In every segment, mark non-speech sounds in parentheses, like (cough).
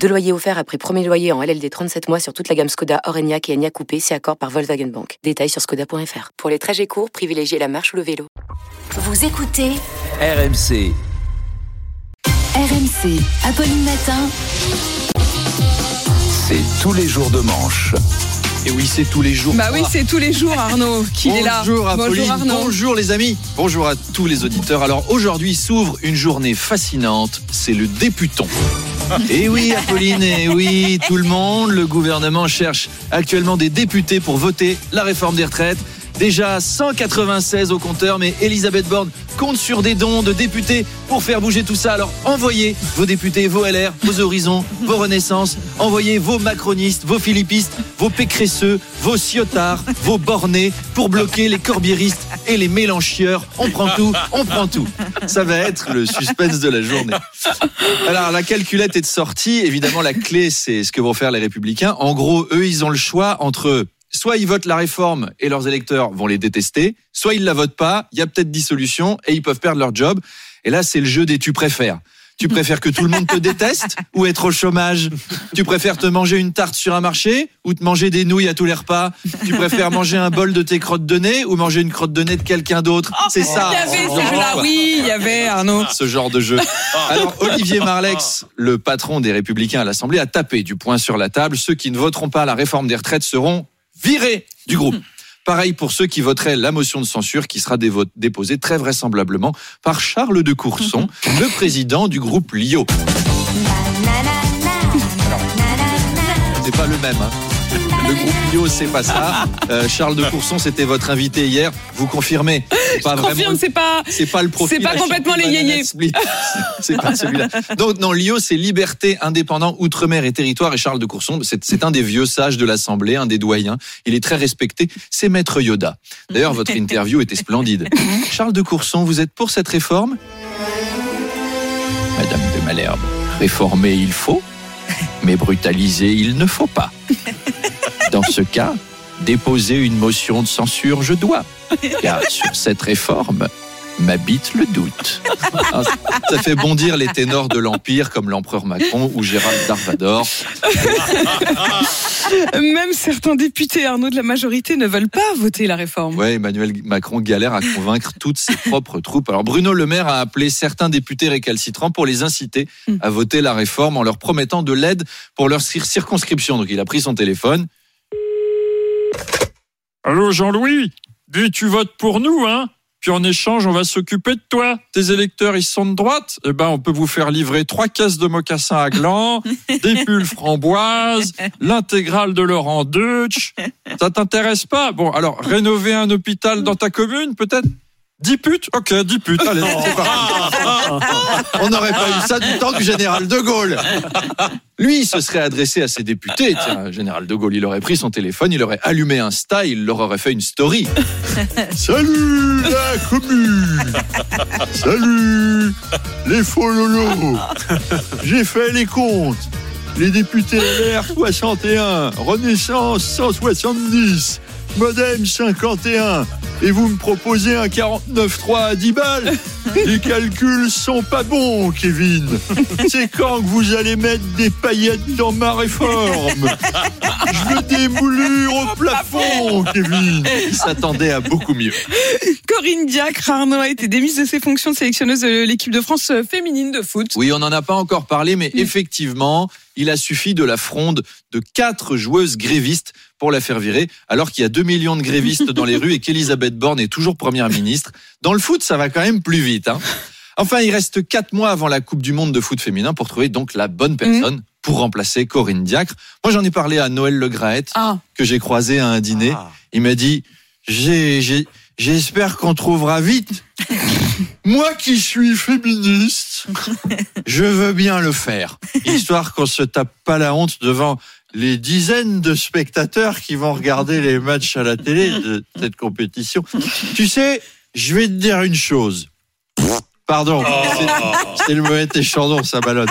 Deux loyers offerts après premier loyer en LLD 37 mois sur toute la gamme Skoda, Orenia et Enya Coupé, c'est accord par Volkswagen Bank. Détails sur skoda.fr. Pour les trajets courts, privilégiez la marche ou le vélo. Vous écoutez RMC. RMC, Apolline Matin. C'est tous les jours de manche. Et oui, c'est tous les jours. Bah oui, c'est tous les jours, Arnaud, qu'il est là. Bonjour Apolline, Bonjour, Arnaud. bonjour les amis, bonjour à tous les auditeurs. Alors aujourd'hui s'ouvre une journée fascinante, c'est le députon. Et oui Apolline, et oui tout le monde, le gouvernement cherche actuellement des députés pour voter la réforme des retraites. Déjà 196 au compteur, mais Elisabeth Borne compte sur des dons de députés pour faire bouger tout ça. Alors envoyez vos députés, vos LR, vos Horizons, vos Renaissances, envoyez vos macronistes, vos philippistes, vos pécresseux, vos ciotards, vos bornés pour bloquer les corbiéristes et les mélanchieurs. On prend tout, on prend tout. Ça va être le suspense de la journée. Alors la calculette est de sortie. Évidemment, la clé, c'est ce que vont faire les républicains. En gros, eux, ils ont le choix entre soit ils votent la réforme et leurs électeurs vont les détester, soit ils la votent pas, il y a peut-être dissolution et ils peuvent perdre leur job. Et là, c'est le jeu des tu préfères. Tu préfères que tout le monde te déteste ou être au chômage? Tu préfères te manger une tarte sur un marché ou te manger des nouilles à tous les repas? Tu préfères manger un bol de tes crottes de nez ou manger une crotte de nez de quelqu'un d'autre? C'est ça. Il y avait ce jeu-là, oui, il y avait, Arnaud. ce genre de jeu. Alors Olivier Marlex, le patron des Républicains à l'Assemblée, a tapé du poing sur la table. Ceux qui ne voteront pas la réforme des retraites seront virés du groupe. Pareil pour ceux qui voteraient la motion de censure qui sera déposée très vraisemblablement par Charles de Courson, le président du groupe Lio. (laughs) C'est pas le même. hein. Le groupe Lio, c'est pas ça. (laughs) Euh, Charles de Courson, c'était votre invité hier. Vous confirmez pas Je confirme, c'est pas. c'est pas le profil. C'est pas complètement les yéyés. (laughs) C'est pas celui-là. Donc, non, Lio, c'est liberté, indépendant, outre-mer et territoire. Et Charles de Courson, c'est c'est un des vieux sages de l'Assemblée, un des doyens. Il est très respecté. C'est Maître Yoda. D'ailleurs, votre (laughs) interview était splendide. Charles de Courson, vous êtes pour cette réforme? Madame de Malherbe, réformer il faut, mais brutaliser il ne faut pas. Dans ce cas, déposer une motion de censure je dois, car sur cette réforme m'habite le doute. Ah, Ça fait bondir les ténors de l'Empire comme l'empereur Macron ou Gérald Darvador. Même certains députés, Arnaud, de la majorité ne veulent pas voter la réforme. Ouais, Emmanuel Macron galère à convaincre toutes ses propres troupes. Alors Bruno Le Maire a appelé certains députés récalcitrants pour les inciter à voter la réforme en leur promettant de l'aide pour leur cir- circonscription. Donc il a pris son téléphone. Allô Jean-Louis Dis, tu votes pour nous, hein? Puis en échange, on va s'occuper de toi. Tes électeurs, ils sont de droite Eh ben, on peut vous faire livrer trois caisses de mocassins à gland, (laughs) des pulls framboises, l'intégrale de Laurent Deutsch. Ça t'intéresse pas? Bon, alors, rénover un hôpital dans ta commune, peut-être? 10 putes Ok, 10 putes, allez, c'est parti. (laughs) On n'aurait pas eu ça du temps du général de Gaulle. Lui, il se serait adressé à ses députés. Tiens, général de Gaulle, il aurait pris son téléphone, il aurait allumé Insta, il leur aurait fait une story. (laughs) Salut la commune Salut les faux lolos J'ai fait les comptes. Les députés LR 61, Renaissance 170, Modem 51. Et vous me proposez un 49.3 à 10 balles (laughs) Les calculs sont pas bons, Kevin. C'est quand que vous allez mettre des paillettes dans ma réforme Je veux des moulures au plafond, Kevin. Il s'attendait à beaucoup mieux. Corinne Diacre, Arnaud, a été démise de ses fonctions de sélectionneuse de l'équipe de France féminine de foot. Oui, on n'en a pas encore parlé, mais effectivement, il a suffi de la fronde de quatre joueuses grévistes pour la faire virer, alors qu'il y a 2 millions de grévistes dans les rues et qu'Elisabeth Borne est toujours première ministre. Dans le foot, ça va quand même plus vite. Hein. Enfin, il reste quatre mois avant la Coupe du Monde de foot féminin pour trouver donc la bonne personne pour remplacer Corinne Diacre. Moi, j'en ai parlé à Noël Le Graët, Ah, que j'ai croisé à un dîner. Il m'a dit, j'ai, j'ai, j'espère qu'on trouvera vite. (laughs) Moi qui suis féministe, je veux bien le faire, histoire qu'on se tape pas la honte devant les dizaines de spectateurs qui vont regarder les matchs à la télé de cette compétition. Tu sais, je vais te dire une chose. Pardon, c'est- c'est le mauvais échandon, ça ballonne.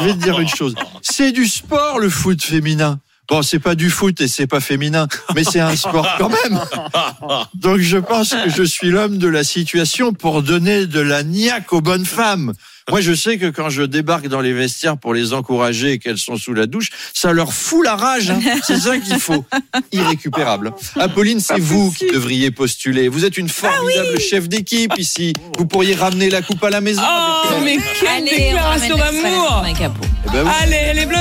Je vais te dire une chose. C'est du sport, le foot féminin. Bon, c'est pas du foot et c'est pas féminin, mais c'est un sport quand même. (laughs) Donc je pense que je suis l'homme de la situation pour donner de la niaque aux bonnes femmes. Moi, je sais que quand je débarque dans les vestiaires pour les encourager et qu'elles sont sous la douche, ça leur fout la rage. hein. C'est ça qu'il faut. Irrécupérable. Apolline, c'est vous qui devriez postuler. Vous êtes une formidable chef d'équipe ici. Vous pourriez ramener la coupe à la maison. Oh, mais quelle Allez, on déclaration d'amour. Eh ben oui. Allez, les bleus,